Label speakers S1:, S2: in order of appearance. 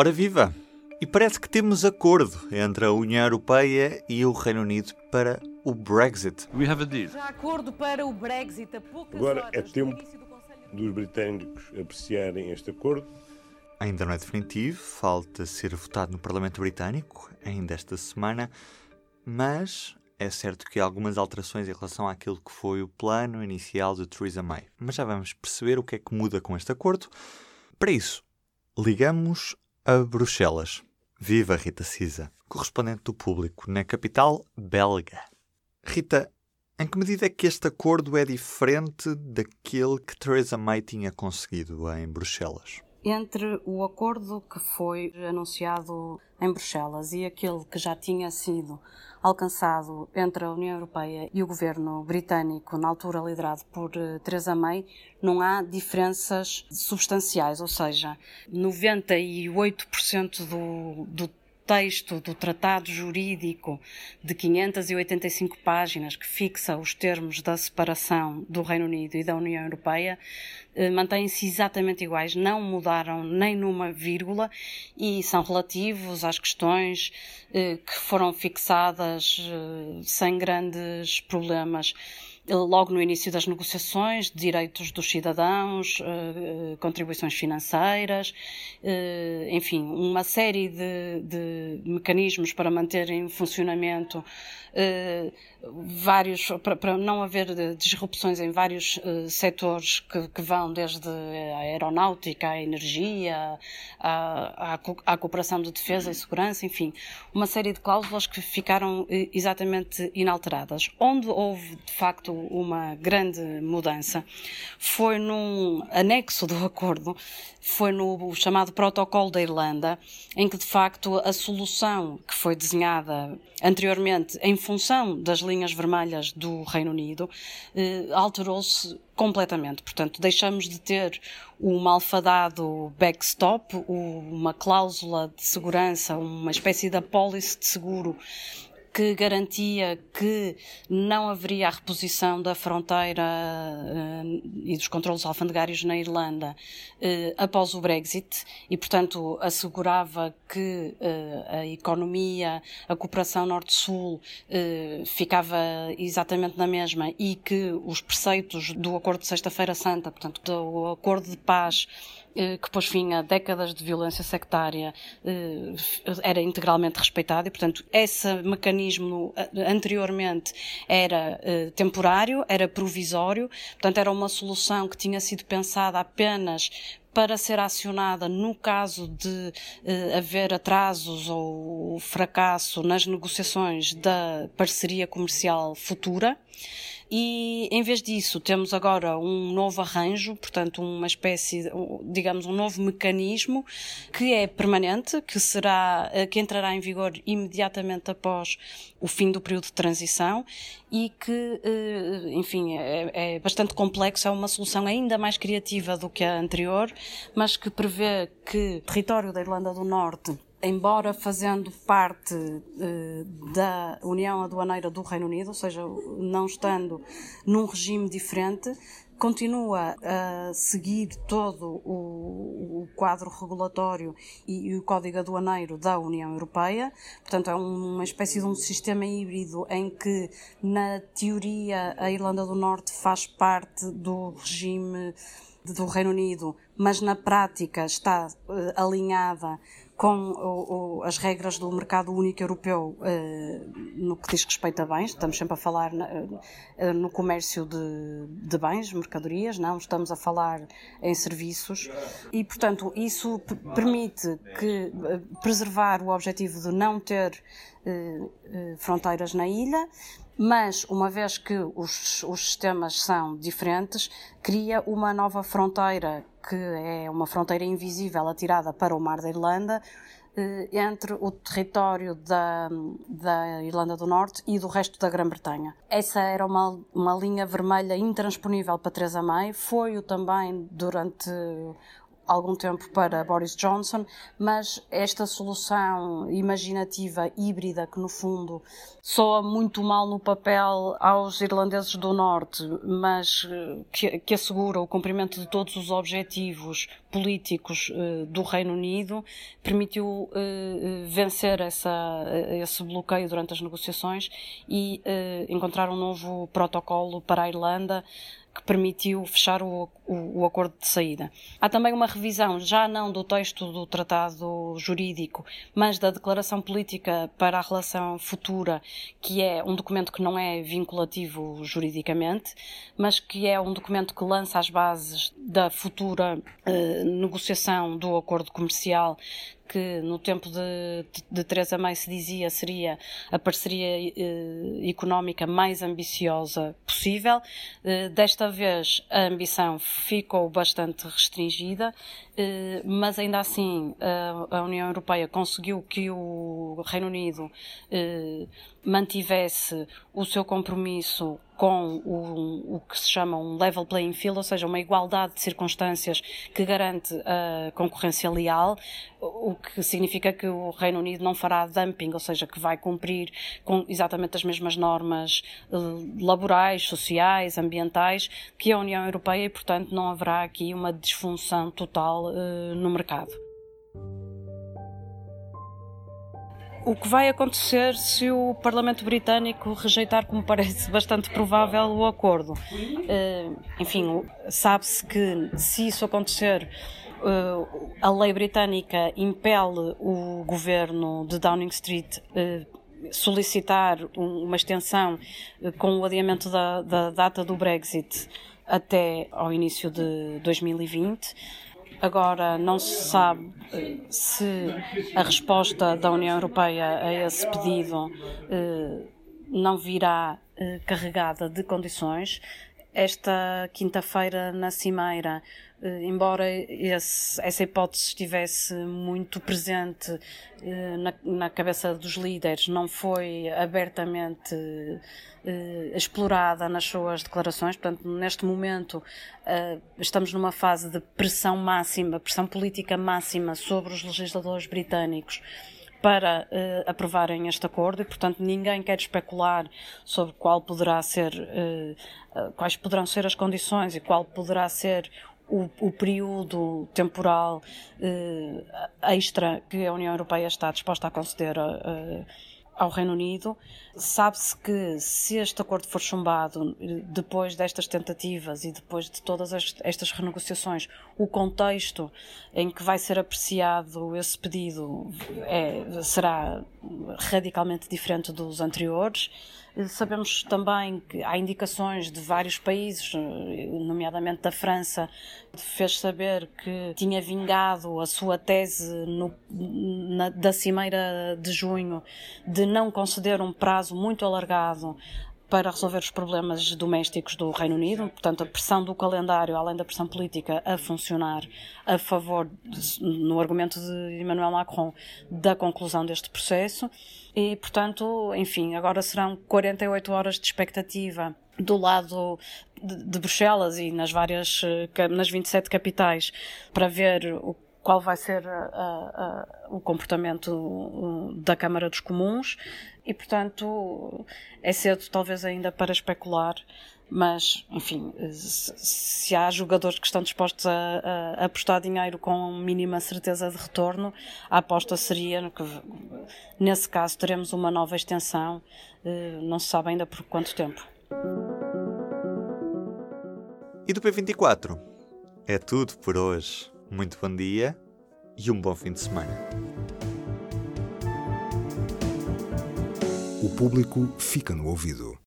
S1: Ora viva! E parece que temos acordo entre a União Europeia e o Reino Unido para o Brexit.
S2: We have a deal.
S3: Já acordo para o Brexit a poucas
S4: Agora é
S3: horas do
S4: tempo
S3: do Conselho
S4: dos britânicos apreciarem este acordo.
S1: Ainda não é definitivo, falta ser votado no Parlamento Britânico ainda esta semana, mas é certo que há algumas alterações em relação àquilo que foi o plano inicial de Theresa May. Mas já vamos perceber o que é que muda com este acordo. Para isso, ligamos a Bruxelas. Viva Rita Cisa, correspondente do público na capital belga. Rita, em que medida é que este acordo é diferente daquele que Theresa May tinha conseguido em Bruxelas?
S5: entre o acordo que foi anunciado em Bruxelas e aquele que já tinha sido alcançado entre a União Europeia e o governo britânico, na altura liderado por eh, Theresa May, não há diferenças substanciais, ou seja, 98% do, do texto do tratado jurídico de 585 páginas que fixa os termos da separação do Reino Unido e da União Europeia eh, mantêm-se exatamente iguais, não mudaram nem numa vírgula e são relativos às questões eh, que foram fixadas eh, sem grandes problemas logo no início das negociações, direitos dos cidadãos, eh, contribuições financeiras, eh, enfim, uma série de, de mecanismos para manter em funcionamento eh, vários, para, não haver disrupções em vários setores que, que, vão desde a aeronáutica, a energia, à, cooperação de defesa e segurança, enfim, uma série de cláusulas que ficaram exatamente inalteradas. Onde houve, de facto, uma grande mudança foi num anexo do acordo, foi no chamado Protocolo da Irlanda, em que, de facto, a solução que foi desenhada anteriormente em função das linhas vermelhas do Reino Unido, eh, alterou-se completamente. Portanto, deixamos de ter o malfadado backstop, uma cláusula de segurança, uma espécie de apólice de seguro que garantia que não haveria a reposição da fronteira uh, e dos controlos alfandegários na Irlanda uh, após o Brexit e, portanto, assegurava que uh, a economia, a cooperação Norte-Sul ficava exatamente na mesma e que os preceitos do Acordo de Sexta-feira Santa, portanto, do Acordo de Paz, que pôs fim a décadas de violência sectária, era integralmente respeitado e, portanto, esse mecanismo mecanismo anteriormente era temporário, era provisório, portanto era uma solução que tinha sido pensada apenas para ser acionada no caso de uh, haver atrasos ou fracasso nas negociações da parceria comercial futura. E em vez disso, temos agora um novo arranjo, portanto, uma espécie, digamos, um novo mecanismo que é permanente, que será, eh, que entrará em vigor imediatamente após o fim do período de transição e que, eh, enfim, é, é bastante complexo, é uma solução ainda mais criativa do que a anterior, mas que prevê que o território da Irlanda do Norte embora fazendo parte uh, da União Aduaneira do Reino Unido, ou seja, não estando num regime diferente, continua a seguir todo o, o quadro regulatório e, e, o código aduaneiro da União Europeia. Portanto, é uma espécie de um sistema híbrido em que, na teoria, a Irlanda do Norte faz parte do regime do Reino Unido, mas na prática está uh, alinhada com o, o, as regras do mercado único europeu uh, no que diz respeito a bens, estamos sempre a falar na, uh, no comércio de, de, bens, mercadorias, não? Estamos a falar em serviços. E, portanto, isso permite que uh, preservar o objetivo de não ter fronteiras na ilha, mas uma vez que os, os sistemas são diferentes, cria uma nova fronteira que é uma fronteira invisível atirada para o Mar da Irlanda, eh, entre o território da, da Irlanda do Norte e do resto da Grã-Bretanha. Essa era uma, uma linha vermelha intransponível para Theresa May, foi-o também durante algum tempo para Boris Johnson, mas esta solução imaginativa híbrida que no fundo soa muito mal no papel aos irlandeses do norte, mas eh, que, que assegura o cumprimento de todos os objetivos políticos uh, do Reino Unido, permitiu uh, vencer essa, esse bloqueio durante as negociações e uh, encontrar um novo protocolo para a Irlanda que permitiu fechar o, o, o, acordo de saída. Há também uma revisão, já não do texto do tratado jurídico, mas da declaração política para a relação futura, que é um documento que não é vinculativo juridicamente, mas que é um documento que lança as bases da futura eh, negociação do acordo comercial que no tempo de, de, Teresa May se dizia seria a parceria eh, económica mais ambiciosa possível. Eh, desta vez a ambição ficou bastante restringida, eh, mas ainda assim a, a, União Europeia conseguiu que o Reino Unido eh, mantivesse o seu compromisso com o, o, que se chama um level playing field, ou seja, uma igualdade de circunstâncias que garante a concorrência leal, o que significa que o Reino Unido não fará dumping, ou seja, que vai cumprir com exatamente as mesmas normas eh, laborais, sociais, ambientais que a União Europeia e, portanto, não haverá aqui uma disfunção total uh, no mercado. O que vai acontecer se o Parlamento Britânico rejeitar, como parece bastante provável, o acordo. Uh, enfim, sabe-se que se isso acontecer, uh, a lei britânica impele o governo de Downing Street uh, solicitar uma extensão com o adiamento da, da data do Brexit até ao início de 2020 Agora, não se sabe se a resposta da União Europeia a esse pedido eh, não virá eh, carregada de condições. Esta quinta-feira, na Cimeira, eh, embora esse, essa hipótese estivesse muito presente eh, na, na, cabeça dos líderes, não foi abertamente eh, explorada nas suas declarações. Portanto, neste momento estamos numa fase de pressão máxima, pressão política máxima sobre os legisladores britânicos para uh, aprovarem este acordo e, portanto, ninguém quer especular sobre qual poderá ser, uh, quais poderão ser as condições e qual poderá ser o, o período temporal eh, extra que a União Europeia está disposta a conceder ao Reino Unido. Sabe-se que se este acordo for chumbado depois destas tentativas e depois de todas estas renegociações, o contexto em que vai ser apreciado esse pedido é, será radicalmente diferente dos anteriores. Sabemos também que há indicações de vários países, nomeadamente da França, fez saber que tinha vingado a sua tese no, na, da Cimeira de junho de não conceder um prazo muito alargado para resolver os problemas domésticos do Reino Unido, portanto, a pressão do calendário, além da pressão política, a funcionar a favor, no argumento de Emmanuel Macron, da conclusão deste processo. E, portanto, enfim, agora serão 48 horas de expectativa do lado de, Bruxelas e nas várias, eh, nas 27 capitais, para ver o qual vai ser a, a, o comportamento da Câmara dos Comuns e, portanto, é cedo talvez ainda para especular, mas, enfim, se há jogadores que estão dispostos a, a, apostar dinheiro com mínima certeza de retorno, a aposta seria que, nesse caso, teremos uma nova extensão, eh, não se sabe ainda por quanto tempo.
S1: E do P24? É tudo por hoje. Muito bom dia e um bom fim de semana.
S2: O público fica no ouvido.